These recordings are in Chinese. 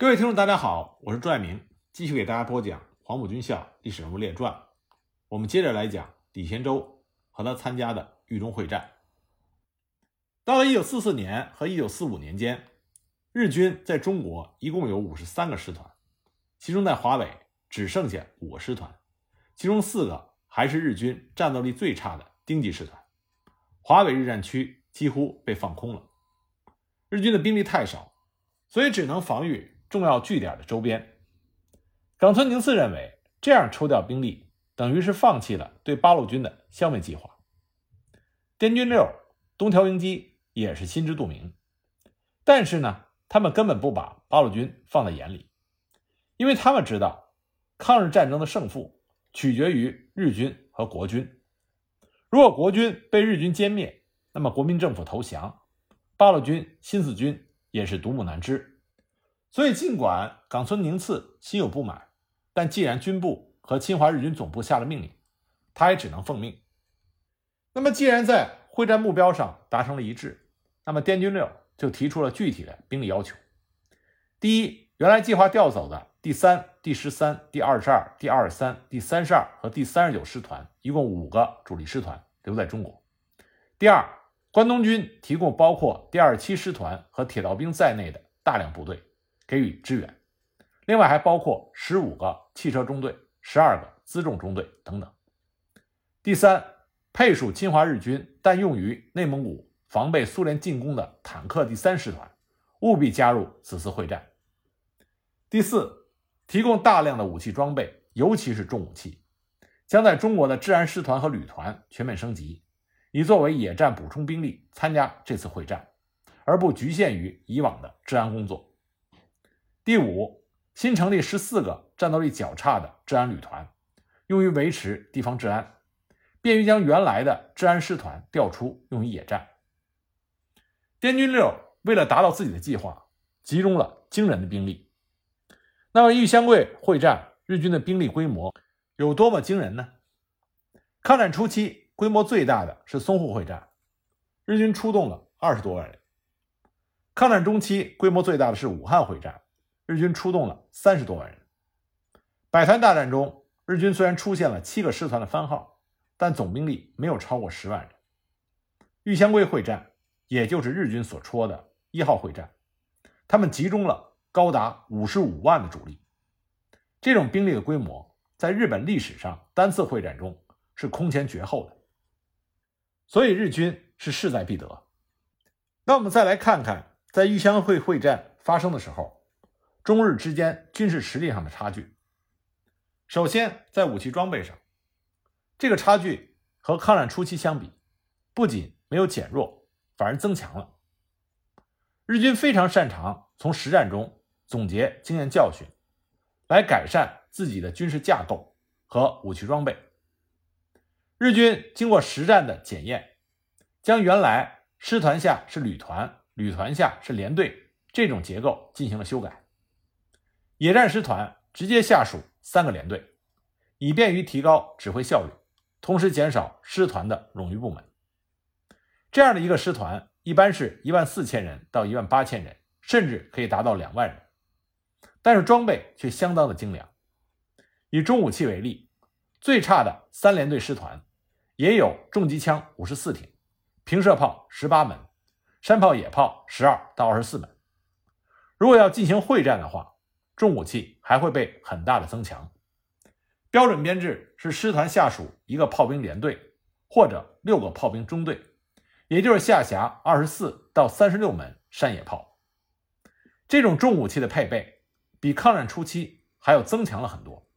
各位听众，大家好，我是朱爱明，继续给大家播讲《黄埔军校历史人物列传》。我们接着来讲李贤洲和他参加的豫中会战。到了1944年和1945年间，日军在中国一共有53个师团，其中在华北只剩下五个师团，其中四个还是日军战斗力最差的丁级师团。华北日战区几乎被放空了，日军的兵力太少，所以只能防御。重要据点的周边，冈村宁次认为，这样抽调兵力等于是放弃了对八路军的消灭计划。滇军六、东条英机也是心知肚明，但是呢，他们根本不把八路军放在眼里，因为他们知道，抗日战争的胜负取决于日军和国军。如果国军被日军歼灭，那么国民政府投降，八路军、新四军也是独木难支。所以，尽管冈村宁次心有不满，但既然军部和侵华日军总部下了命令，他也只能奉命。那么，既然在会战目标上达成了一致，那么滇军六就提出了具体的兵力要求。第一，原来计划调走的第三、第十三、第二十二、第二十三、第三十二和第三十九师团，一共五个主力师团留在中国。第二，关东军提供包括第二十七师团和铁道兵在内的大量部队。给予支援，另外还包括十五个汽车中队、十二个辎重中队等等。第三，配属侵华日军但用于内蒙古防备苏联进攻的坦克第三师团，务必加入此次会战。第四，提供大量的武器装备，尤其是重武器，将在中国的治安师团和旅团全面升级，以作为野战补充兵力参加这次会战，而不局限于以往的治安工作。第五，新成立十四个战斗力较差的治安旅团，用于维持地方治安，便于将原来的治安师团调出，用于野战。滇军六为了达到自己的计划，集中了惊人的兵力。那么，玉香桂会战，日军的兵力规模有多么惊人呢？抗战初期，规模最大的是淞沪会战，日军出动了二十多万人。抗战中期，规模最大的是武汉会战。日军出动了三十多万人。百团大战中，日军虽然出现了七个师团的番号，但总兵力没有超过十万人。玉香桂会战，也就是日军所说的一号会战，他们集中了高达五十五万的主力。这种兵力的规模，在日本历史上单次会战中是空前绝后的，所以日军是势在必得。那我们再来看看，在玉香会会战发生的时候。中日之间军事实力上的差距，首先在武器装备上，这个差距和抗战初期相比，不仅没有减弱，反而增强了。日军非常擅长从实战中总结经验教训，来改善自己的军事架构和武器装备。日军经过实战的检验，将原来师团下是旅团，旅团下是连队这种结构进行了修改。野战师团直接下属三个连队，以便于提高指挥效率，同时减少师团的冗余部门。这样的一个师团，一般是一万四千人到一万八千人，甚至可以达到两万人。但是装备却相当的精良。以重武器为例，最差的三连队师团也有重机枪五十四挺，平射炮十八门，山炮、野炮十二到二十四门。如果要进行会战的话，重武器还会被很大的增强。标准编制是师团下属一个炮兵连队，或者六个炮兵中队，也就是下辖二十四到三十六门山野炮。这种重武器的配备比抗战初期还要增强了很多。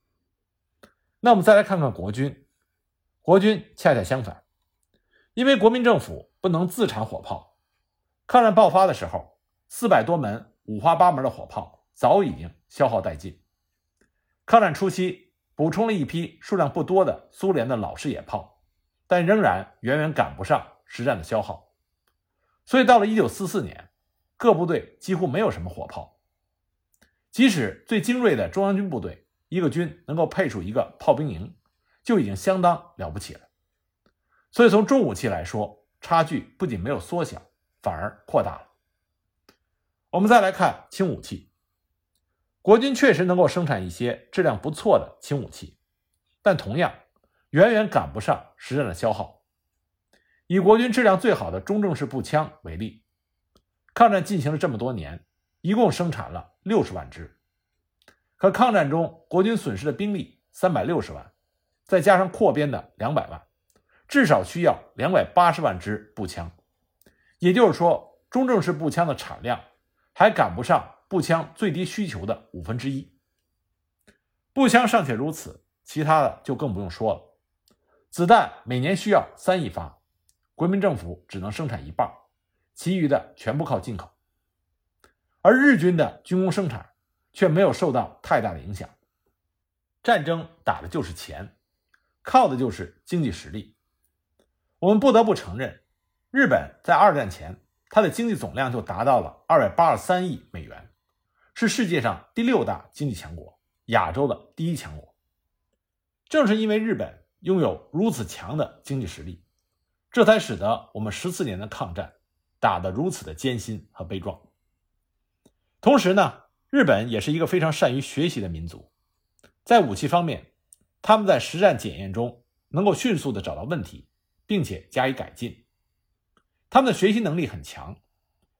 那我们再来看看国军，国军恰恰相反，因为国民政府不能自产火炮，抗战爆发的时候，四百多门五花八门的火炮。早已经消耗殆尽。抗战初期补充了一批数量不多的苏联的老式野炮，但仍然远远赶不上实战的消耗。所以到了1944年，各部队几乎没有什么火炮。即使最精锐的中央军部队，一个军能够配出一个炮兵营，就已经相当了不起了。所以从重武器来说，差距不仅没有缩小，反而扩大了。我们再来看轻武器。国军确实能够生产一些质量不错的轻武器，但同样远远赶不上实战的消耗。以国军质量最好的中正式步枪为例，抗战进行了这么多年，一共生产了六十万支。可抗战中国军损失的兵力三百六十万，再加上扩编的两百万，至少需要两百八十万支步枪。也就是说，中正式步枪的产量还赶不上。步枪最低需求的五分之一，步枪尚且如此，其他的就更不用说了。子弹每年需要三亿发，国民政府只能生产一半，其余的全部靠进口。而日军的军工生产却没有受到太大的影响。战争打的就是钱，靠的就是经济实力。我们不得不承认，日本在二战前，它的经济总量就达到了二百八十三亿美元。是世界上第六大经济强国，亚洲的第一强国。正是因为日本拥有如此强的经济实力，这才使得我们十四年的抗战打得如此的艰辛和悲壮。同时呢，日本也是一个非常善于学习的民族，在武器方面，他们在实战检验中能够迅速的找到问题，并且加以改进。他们的学习能力很强，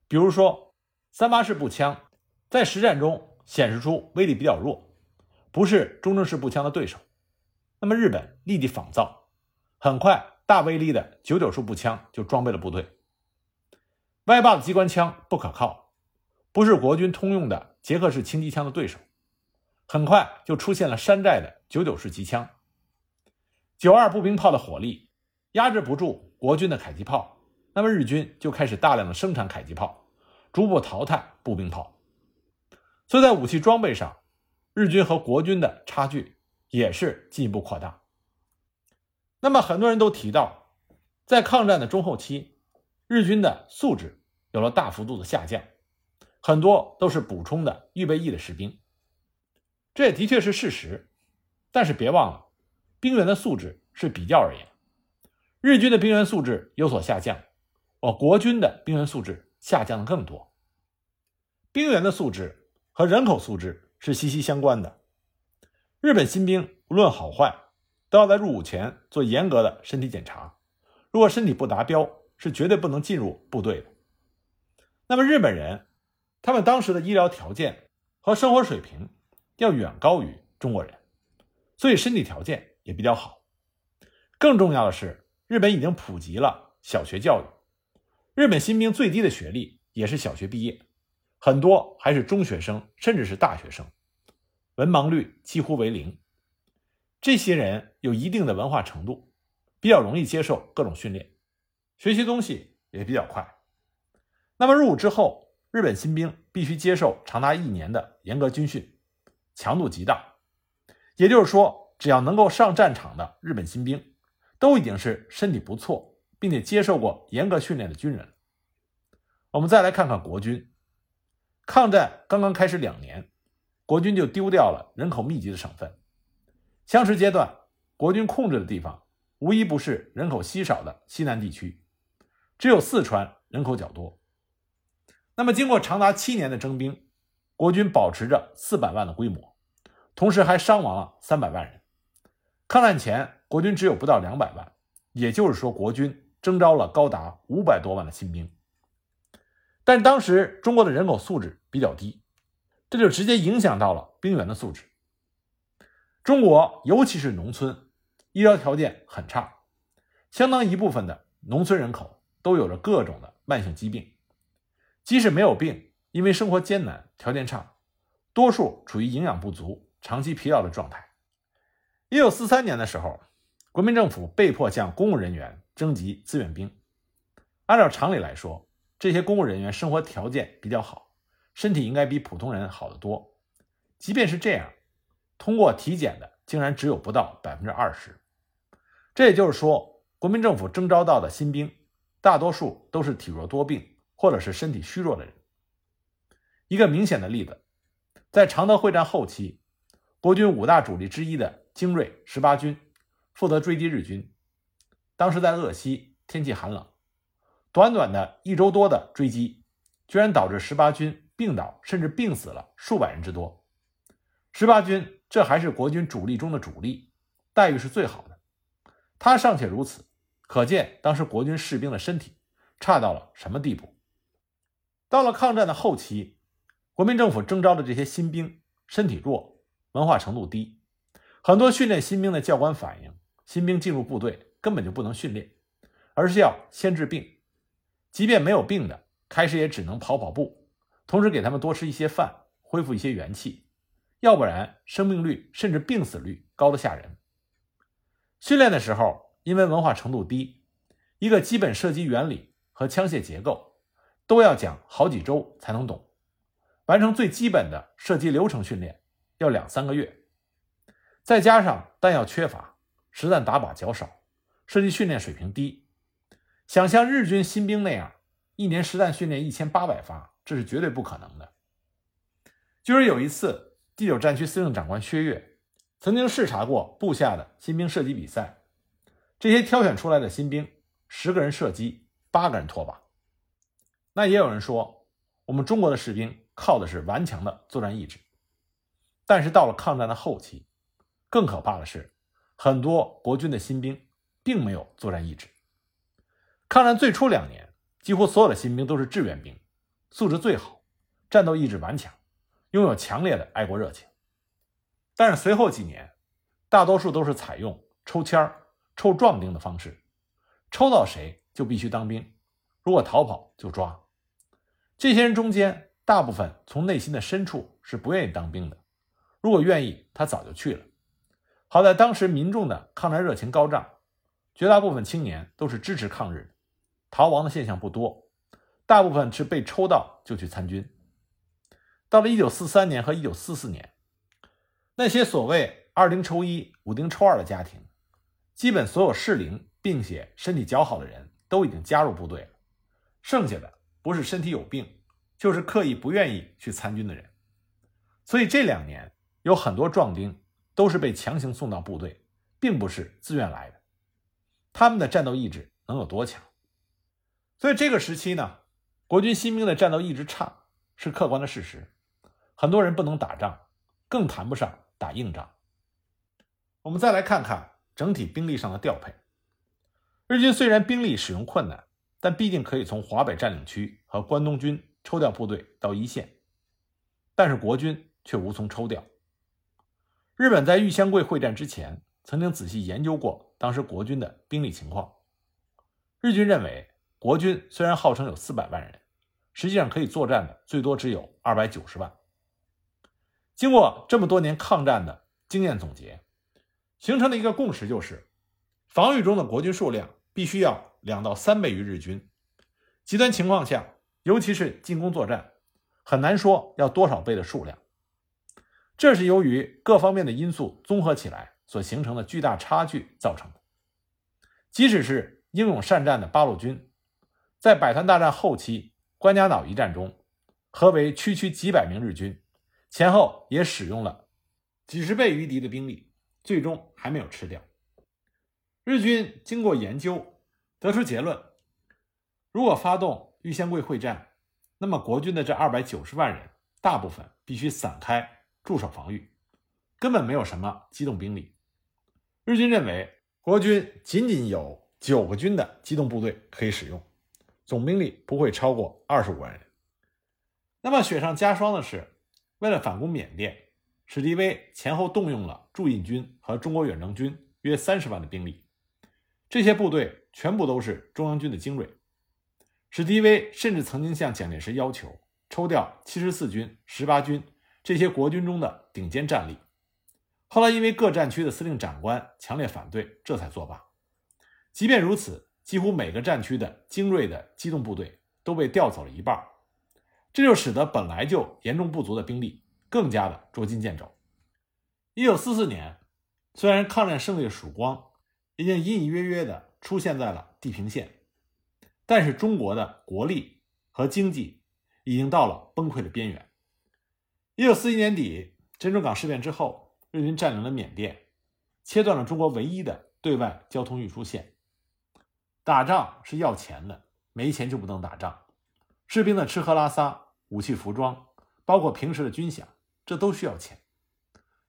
比如说三八式步枪。在实战中显示出威力比较弱，不是中正式步枪的对手。那么日本立即仿造，很快大威力的九九式步枪就装备了部队。歪把子机关枪不可靠，不是国军通用的捷克式轻机枪的对手。很快就出现了山寨的九九式机枪。九二步兵炮的火力压制不住国军的迫击炮，那么日军就开始大量的生产迫击炮，逐步淘汰步兵炮。所以在武器装备上，日军和国军的差距也是进一步扩大。那么很多人都提到，在抗战的中后期，日军的素质有了大幅度的下降，很多都是补充的预备役的士兵。这也的确是事实，但是别忘了，兵员的素质是比较而言，日军的兵员素质有所下降，我国军的兵员素质下降的更多。兵员的素质。和人口素质是息息相关的。日本新兵无论好坏，都要在入伍前做严格的身体检查。如果身体不达标，是绝对不能进入部队的。那么日本人，他们当时的医疗条件和生活水平要远高于中国人，所以身体条件也比较好。更重要的是，日本已经普及了小学教育，日本新兵最低的学历也是小学毕业。很多还是中学生，甚至是大学生，文盲率几乎为零。这些人有一定的文化程度，比较容易接受各种训练，学习东西也比较快。那么入伍之后，日本新兵必须接受长达一年的严格军训，强度极大。也就是说，只要能够上战场的日本新兵，都已经是身体不错，并且接受过严格训练的军人。我们再来看看国军。抗战刚刚开始两年，国军就丢掉了人口密集的省份。相持阶段，国军控制的地方无一不是人口稀少的西南地区，只有四川人口较多。那么，经过长达七年的征兵，国军保持着四百万的规模，同时还伤亡了三百万人。抗战前，国军只有不到两百万，也就是说，国军征召了高达五百多万的新兵。但当时中国的人口素质比较低，这就直接影响到了兵员的素质。中国尤其是农村，医疗条件很差，相当一部分的农村人口都有着各种的慢性疾病，即使没有病，因为生活艰难、条件差，多数处于营养不足、长期疲劳的状态。一九四三年的时候，国民政府被迫向公务人员征集志愿兵，按照常理来说。这些公务人员生活条件比较好，身体应该比普通人好得多。即便是这样，通过体检的竟然只有不到百分之二十。这也就是说，国民政府征召到的新兵，大多数都是体弱多病或者是身体虚弱的人。一个明显的例子，在常德会战后期，国军五大主力之一的精锐十八军负责追击日军。当时在鄂西，天气寒冷。短短的一周多的追击，居然导致十八军病倒，甚至病死了数百人之多。十八军这还是国军主力中的主力，待遇是最好的。他尚且如此，可见当时国军士兵的身体差到了什么地步。到了抗战的后期，国民政府征召的这些新兵身体弱，文化程度低，很多训练新兵的教官反映，新兵进入部队根本就不能训练，而是要先治病。即便没有病的，开始也只能跑跑步，同时给他们多吃一些饭，恢复一些元气，要不然生病率甚至病死率高得吓人。训练的时候，因为文化程度低，一个基本射击原理和枪械结构都要讲好几周才能懂，完成最基本的射击流程训练要两三个月，再加上弹药缺乏，实弹打靶较少，射击训练水平低，想像日军新兵那样一年实弹训练一千八百发，这是绝对不可能的。就是有一次，第九战区司令长官薛岳。曾经视察过部下的新兵射击比赛，这些挑选出来的新兵，十个人射击，八个人脱靶。那也有人说，我们中国的士兵靠的是顽强的作战意志。但是到了抗战的后期，更可怕的是，很多国军的新兵并没有作战意志。抗战最初两年，几乎所有的新兵都是志愿兵，素质最好，战斗意志顽强，拥有强烈的爱国热情。但是随后几年，大多数都是采用抽签儿、抽壮丁的方式，抽到谁就必须当兵，如果逃跑就抓。这些人中间，大部分从内心的深处是不愿意当兵的，如果愿意，他早就去了。好在当时民众的抗战热情高涨，绝大部分青年都是支持抗日，逃亡的现象不多，大部分是被抽到就去参军。到了1943年和1944年。那些所谓二丁抽一、五丁抽二的家庭，基本所有适龄并且身体较好的人都已经加入部队了，剩下的不是身体有病，就是刻意不愿意去参军的人。所以这两年有很多壮丁都是被强行送到部队，并不是自愿来的。他们的战斗意志能有多强？所以这个时期呢，国军新兵的战斗意志差是客观的事实，很多人不能打仗。更谈不上打硬仗。我们再来看看整体兵力上的调配。日军虽然兵力使用困难，但毕竟可以从华北占领区和关东军抽调部队到一线，但是国军却无从抽调。日本在玉香桂会战之前，曾经仔细研究过当时国军的兵力情况。日军认为，国军虽然号称有四百万人，实际上可以作战的最多只有二百九十万。经过这么多年抗战的经验总结，形成的一个共识就是，防御中的国军数量必须要两到三倍于日军。极端情况下，尤其是进攻作战，很难说要多少倍的数量。这是由于各方面的因素综合起来所形成的巨大差距造成的。即使是英勇善战的八路军，在百团大战后期关家岛一战中，合围区区几百名日军。前后也使用了几十倍于敌的兵力，最终还没有吃掉。日军经过研究，得出结论：如果发动玉香桂会战，那么国军的这二百九十万人，大部分必须散开驻守防御，根本没有什么机动兵力。日军认为，国军仅仅有九个军的机动部队可以使用，总兵力不会超过二十五万人。那么雪上加霜的是。为了反攻缅甸，史迪威前后动用了驻印军和中国远征军约三十万的兵力，这些部队全部都是中央军的精锐。史迪威甚至曾经向蒋介石要求抽调七十四军、十八军这些国军中的顶尖战力，后来因为各战区的司令长官强烈反对，这才作罢。即便如此，几乎每个战区的精锐的机动部队都被调走了一半。这就使得本来就严重不足的兵力更加的捉襟见肘。一九四四年，虽然抗战胜利的曙光已经隐隐约约的出现在了地平线，但是中国的国力和经济已经到了崩溃的边缘。一九四一年底，珍珠港事变之后，日军占领了缅甸，切断了中国唯一的对外交通运输线。打仗是要钱的，没钱就不能打仗。士兵的吃喝拉撒、武器服装，包括平时的军饷，这都需要钱。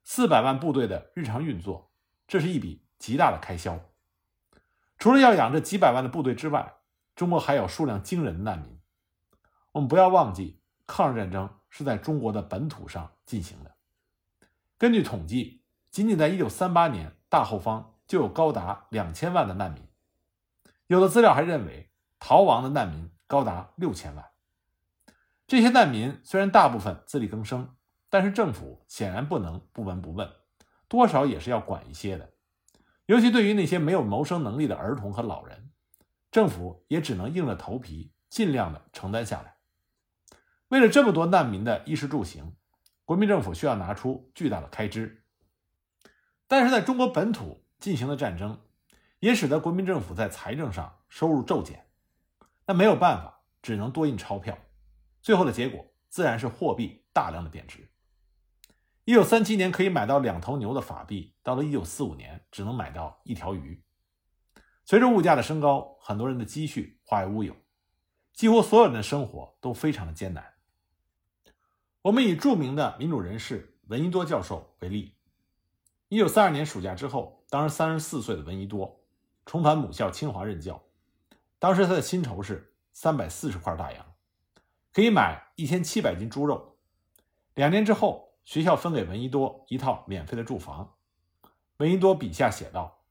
四百万部队的日常运作，这是一笔极大的开销。除了要养这几百万的部队之外，中国还有数量惊人的难民。我们不要忘记，抗日战争是在中国的本土上进行的。根据统计，仅仅在1938年，大后方就有高达两千万的难民。有的资料还认为，逃亡的难民高达六千万。这些难民虽然大部分自力更生，但是政府显然不能不闻不问，多少也是要管一些的。尤其对于那些没有谋生能力的儿童和老人，政府也只能硬着头皮尽量的承担下来。为了这么多难民的衣食住行，国民政府需要拿出巨大的开支。但是在中国本土进行的战争，也使得国民政府在财政上收入骤减。那没有办法，只能多印钞票。最后的结果自然是货币大量的贬值。一九三七年可以买到两头牛的法币，到了一九四五年只能买到一条鱼。随着物价的升高，很多人的积蓄化为乌有，几乎所有人的生活都非常的艰难。我们以著名的民主人士闻一多教授为例。一九三二年暑假之后，当时三十四岁的闻一多重返母校清华任教，当时他的薪酬是三百四十块大洋。可以买一千七百斤猪肉。两年之后，学校分给闻一多一套免费的住房。闻一多笔下写道：“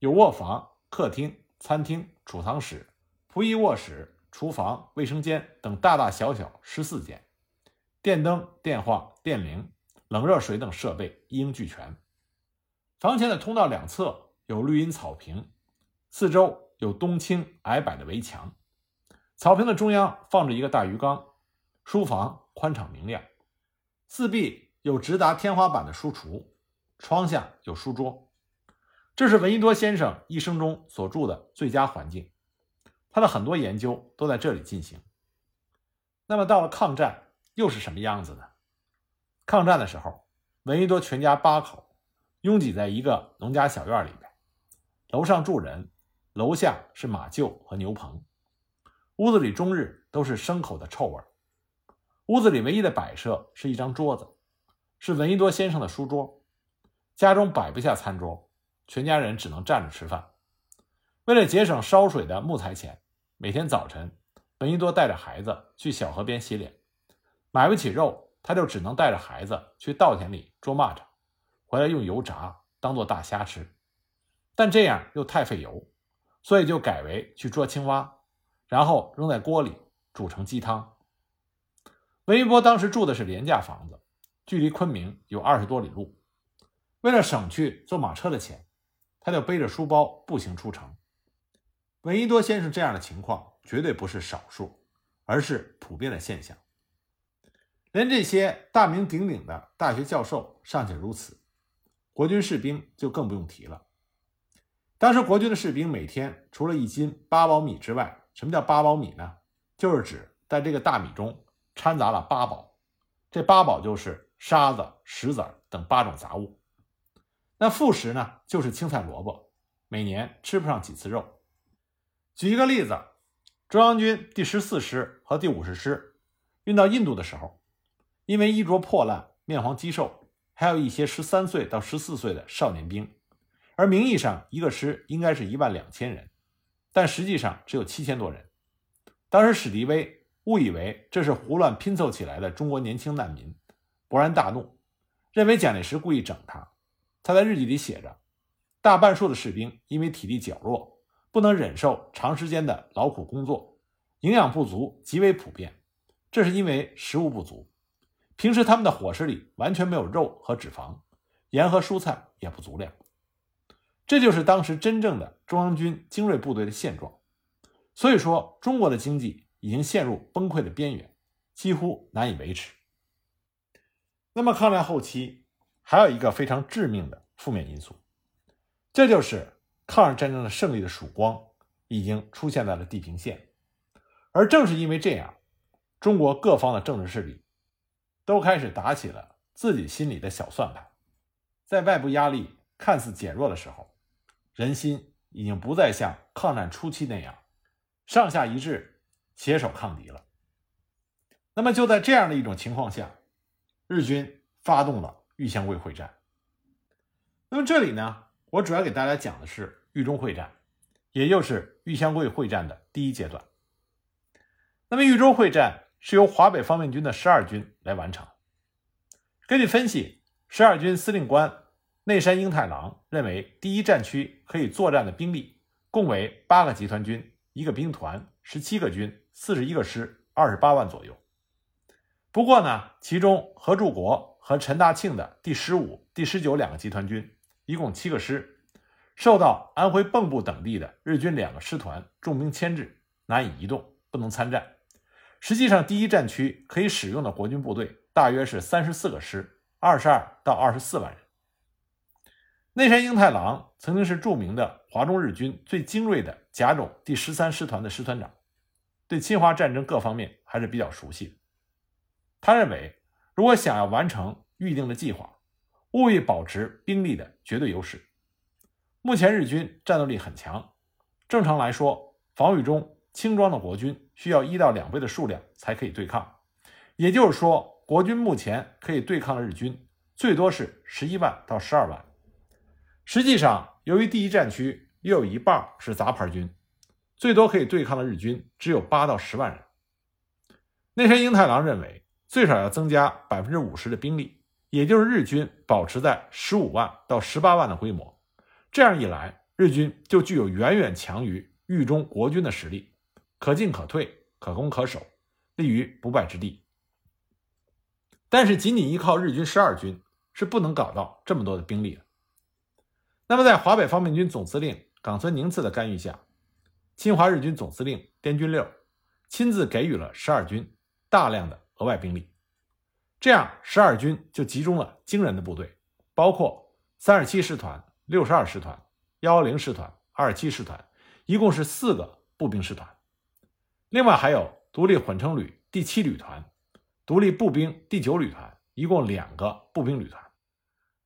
有卧房、客厅、餐厅、储藏室、仆役卧室、厨房、卫生间等大大小小十四间，电灯、电话、电铃、冷热水等设备一应俱全。房前的通道两侧有绿荫草坪，四周有冬青矮柏的围墙。”草坪的中央放着一个大鱼缸，书房宽敞明亮，四壁有直达天花板的书橱，窗下有书桌。这是闻一多先生一生中所住的最佳环境，他的很多研究都在这里进行。那么到了抗战又是什么样子呢？抗战的时候，闻一多全家八口拥挤在一个农家小院里边，楼上住人，楼下是马厩和牛棚。屋子里终日都是牲口的臭味。屋子里唯一的摆设是一张桌子，是闻一多先生的书桌。家中摆不下餐桌，全家人只能站着吃饭。为了节省烧水的木材钱，每天早晨，闻一多带着孩子去小河边洗脸。买不起肉，他就只能带着孩子去稻田里捉蚂蚱，回来用油炸，当做大虾吃。但这样又太费油，所以就改为去捉青蛙。然后扔在锅里煮成鸡汤。闻一多当时住的是廉价房子，距离昆明有二十多里路。为了省去坐马车的钱，他就背着书包步行出城。闻一多先生这样的情况绝对不是少数，而是普遍的现象。连这些大名鼎鼎的大学教授尚且如此，国军士兵就更不用提了。当时国军的士兵每天除了一斤八宝米之外，什么叫八宝米呢？就是指在这个大米中掺杂了八宝，这八宝就是沙子、石子等八种杂物。那副食呢，就是青菜萝卜，每年吃不上几次肉。举一个例子，中央军第十四师和第五十师运到印度的时候，因为衣着破烂、面黄肌瘦，还有一些十三岁到十四岁的少年兵，而名义上一个师应该是一万两千人。但实际上只有七千多人。当时史迪威误以为这是胡乱拼凑起来的中国年轻难民，勃然大怒，认为蒋介石故意整他。他在日记里写着：“大半数的士兵因为体力较弱，不能忍受长时间的劳苦工作，营养不足极为普遍。这是因为食物不足，平时他们的伙食里完全没有肉和脂肪，盐和蔬菜也不足量。”这就是当时真正的中央军精锐部队的现状，所以说中国的经济已经陷入崩溃的边缘，几乎难以维持。那么抗战后期还有一个非常致命的负面因素，这就是抗日战争的胜利的曙光已经出现在了地平线，而正是因为这样，中国各方的政治势力都开始打起了自己心里的小算盘，在外部压力看似减弱的时候。人心已经不再像抗战初期那样上下一致、携手抗敌了。那么就在这样的一种情况下，日军发动了玉湘桂会战。那么这里呢，我主要给大家讲的是豫中会战，也就是豫湘桂会战的第一阶段。那么豫中会战是由华北方面军的十二军来完成。根据分析，十二军司令官内山英太郎认为，第一战区可以作战的兵力共为八个集团军、一个兵团、十七个军、四十一个师，二十八万左右。不过呢，其中何柱国和陈大庆的第十五、第十九两个集团军，一共七个师，受到安徽蚌埠等地的日军两个师团重兵牵制，难以移动，不能参战。实际上，第一战区可以使用的国军部队大约是三十四个师，二十二到二十四万人。内山英太郎曾经是著名的华中日军最精锐的甲种第十三师团的师团长，对侵华战争各方面还是比较熟悉的。他认为，如果想要完成预定的计划，务必保持兵力的绝对优势。目前日军战斗力很强，正常来说，防御中轻装的国军需要一到两倍的数量才可以对抗。也就是说，国军目前可以对抗的日军最多是十一万到十二万。实际上，由于第一战区约有一半是杂牌军，最多可以对抗的日军只有八到十万人。内山英太郎认为。最少要增加百分之五十的兵力，也就是日军保持在十五万到十八万的规模。这样一来，日军就具有远远强于豫中国军的实力，可进可退，可攻可守，立于不败之地。但是，仅仅依靠日军十二军是不能搞到这么多的兵力的。那么，在华北方面军总司令冈村宁次的干预下，侵华日军总司令滇军六亲自给予了十二军大量的。额外兵力，这样十二军就集中了惊人的部队，包括三十七师团、六十二师团、幺幺零师团、二十七师团，一共是四个步兵师团。另外还有独立混成旅第七旅团、独立步兵第九旅团，一共两个步兵旅团。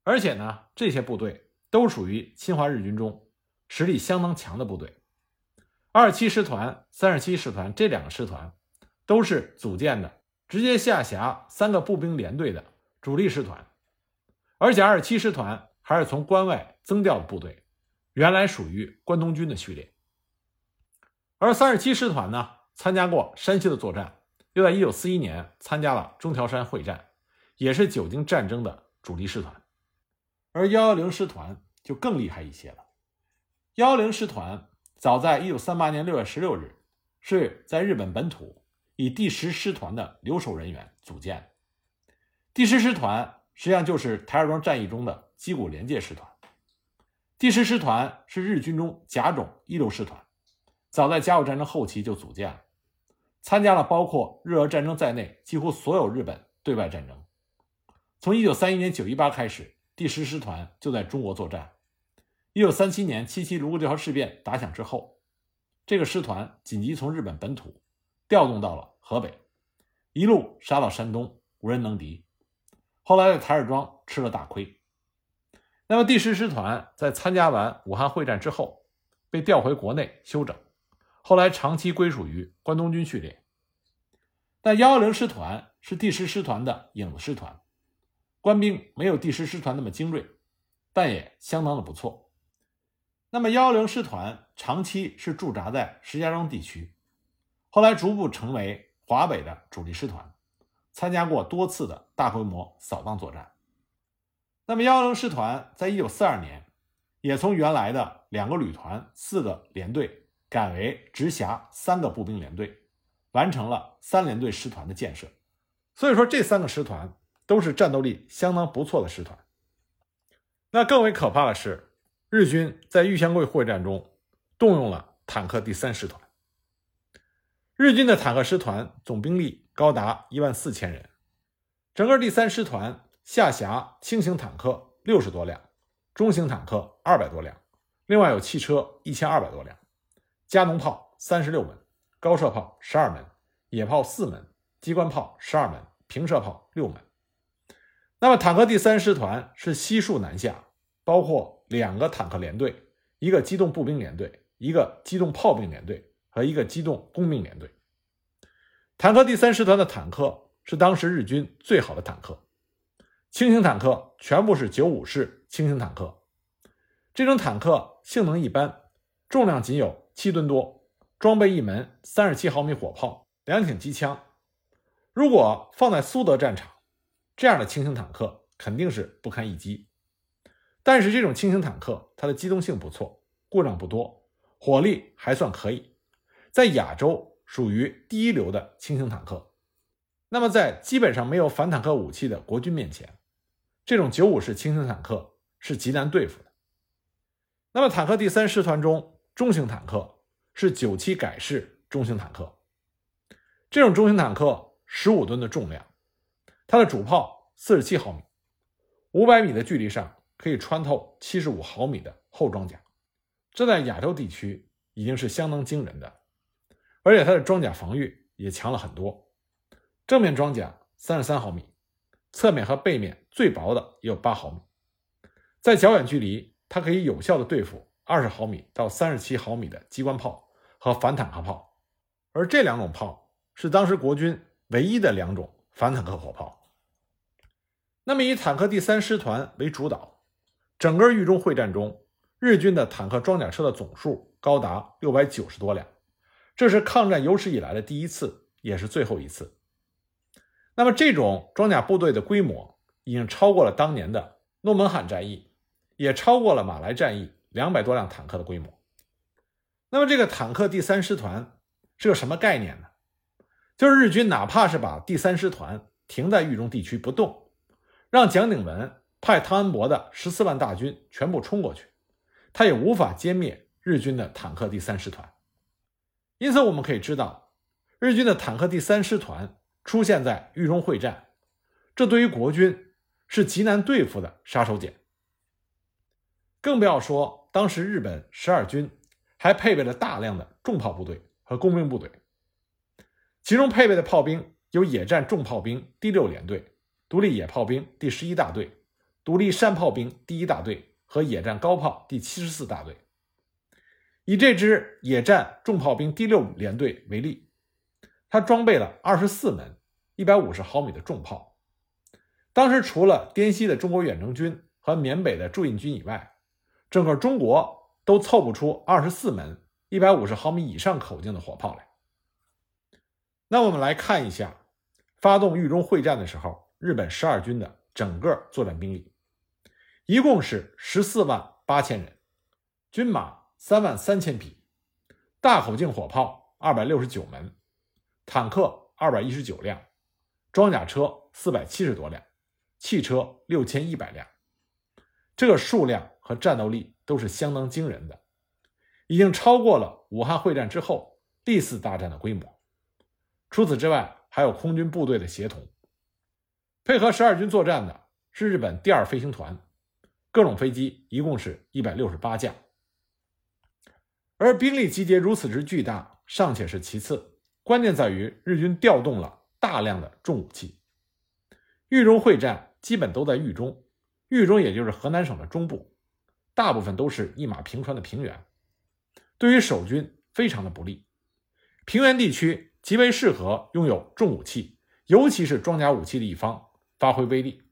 而且呢，这些部队都属于侵华日军中实力相当强的部队。二十七师团、三十七师团这两个师团都是组建的。直接下辖三个步兵连队的主力师团，而且二十七师团还是从关外增调的部队，原来属于关东军的序列。而三十七师团呢，参加过山西的作战，又在一九四一年参加了中条山会战，也是久经战争的主力师团。而幺幺零师团就更厉害一些了。幺零师团早在一九三八年六月十六日，是在日本本土。以第十师团的留守人员组建。第十师团实际上就是台儿庄战役中的矶谷连介师团。第十师团是日军中甲种一流师团，早在甲午战争后期就组建了，参加了包括日俄战争在内几乎所有日本对外战争。从一九三一年九一八开始，第十师团就在中国作战。一九三七年七七卢沟桥事变打响之后，这个师团紧急从日本本土。调动到了河北，一路杀到山东，无人能敌。后来在台儿庄吃了大亏。那么第十师团在参加完武汉会战之后，被调回国内休整，后来长期归属于关东军序列。但幺幺零师团是第十师团的影子师团，官兵没有第十师团那么精锐，但也相当的不错。那么幺幺零师团长期是驻扎在石家庄地区。后来逐步成为华北的主力师团，参加过多次的大规模扫荡作战。那么幺幺零师团在一九四二年，也从原来的两个旅团、四个连队改为直辖三个步兵连队，完成了三连队师团的建设。所以说，这三个师团都是战斗力相当不错的师团。那更为可怕的是，日军在豫湘桂会战中动用了坦克第三师团。日军的坦克师团总兵力高达一万四千人，整个第三师团下辖轻型坦克六十多辆，中型坦克二百多辆，另外有汽车一千二百多辆，加农炮三十六门，高射炮十二门，野炮四门，机关炮十二门，平射炮六门。那么坦克第三师团是悉数南下，包括两个坦克连队，一个机动步兵连队，一个机动炮兵连队。和一个机动工兵连队，坦克第三师团的坦克是当时日军最好的坦克，轻型坦克全部是九五式轻型坦克，这种坦克性能一般，重量仅有七吨多，装备一门三十七毫米火炮、两挺机枪。如果放在苏德战场，这样的轻型坦克肯定是不堪一击。但是这种轻型坦克，它的机动性不错，故障不多，火力还算可以，在亚洲属于第一流的轻型坦克。那么在基本上没有反坦克武器的国军面前，这种九五式轻型坦克是极难对付的。那么坦克第三师团中中型坦克是九七改式中型坦克，这种中型坦克。十五吨的重量，它的主炮四十七毫米，五百米的距离上可以穿透七十五毫米的厚装甲，这在亚洲地区已经是相当惊人的。而且它的装甲防御也强了很多，正面装甲三十三毫米，侧面和背面最薄的也有八毫米，在较远距离，它可以有效的对付二十毫米到三十七毫米的机关炮和反坦克炮，而这两种炮是当时国军。唯一的两种反坦克火炮。那么，以坦克第三师团为主导，整个豫中会战中，日军的坦克装甲车的总数高达六百九十多辆，这是抗战有史以来的第一次，也是最后一次。那么，这种装甲部队的规模已经超过了当年的诺门罕战役，也超过了马来战役两百多辆坦克的规模。那么，这个坦克第三师团是个什么概念呢？就是日军哪怕是把第三师团停在豫中地区不动，让蒋鼎文派汤恩伯的十四万大军全部冲过去，他也无法歼灭日军的坦克第三师团。因此，我们可以知道，日军的坦克第三师团出现在豫中会战，这对于国军是极难对付的杀手锏。更不要说当时日本十二军还配备了大量的重炮部队和工兵部队。其中配备的炮兵有野战重炮兵第六联队、独立野炮兵第十一大队、独立山炮兵第一大队和野战高炮第七十四大队。以这支野战重炮兵第六联队为例，它装备了二十四门一百五十毫米的重炮。当时除了滇西的中国远征军和缅北的驻印军以外，整个中国都凑不出二十四门一百五十毫米以上口径的火炮来。那我们来看一下，发动豫中会战的时候，日本十二军的整个作战兵力，一共是十四万八千人，军马三万三千匹，大口径火炮二百六十九门，坦克二百一十九辆，装甲车四百七十多辆，汽车六千一百辆，这个数量和战斗力都是相当惊人的，已经超过了武汉会战之后第四大战的规模。除此之外，还有空军部队的协同，配合十二军作战的是日本第二飞行团，各种飞机一共是一百六十八架。而兵力集结如此之巨大，尚且是其次，关键在于日军调动了大量的重武器。豫中会战基本都在豫中，豫中也就是河南省的中部，大部分都是一马平川的平原，对于守军非常的不利。平原地区。极为适合拥有重武器，尤其是装甲武器的一方发挥威力。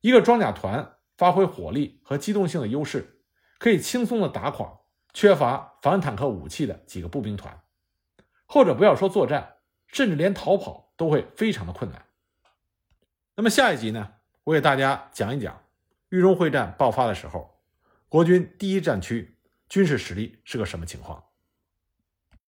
一个装甲团发挥火力和机动性的优势，可以轻松的打垮缺乏反坦克武器的几个步兵团。后者不要说作战，甚至连逃跑都会非常的困难。那么下一集呢，我给大家讲一讲豫中会战爆发的时候，国军第一战区军事实力是个什么情况。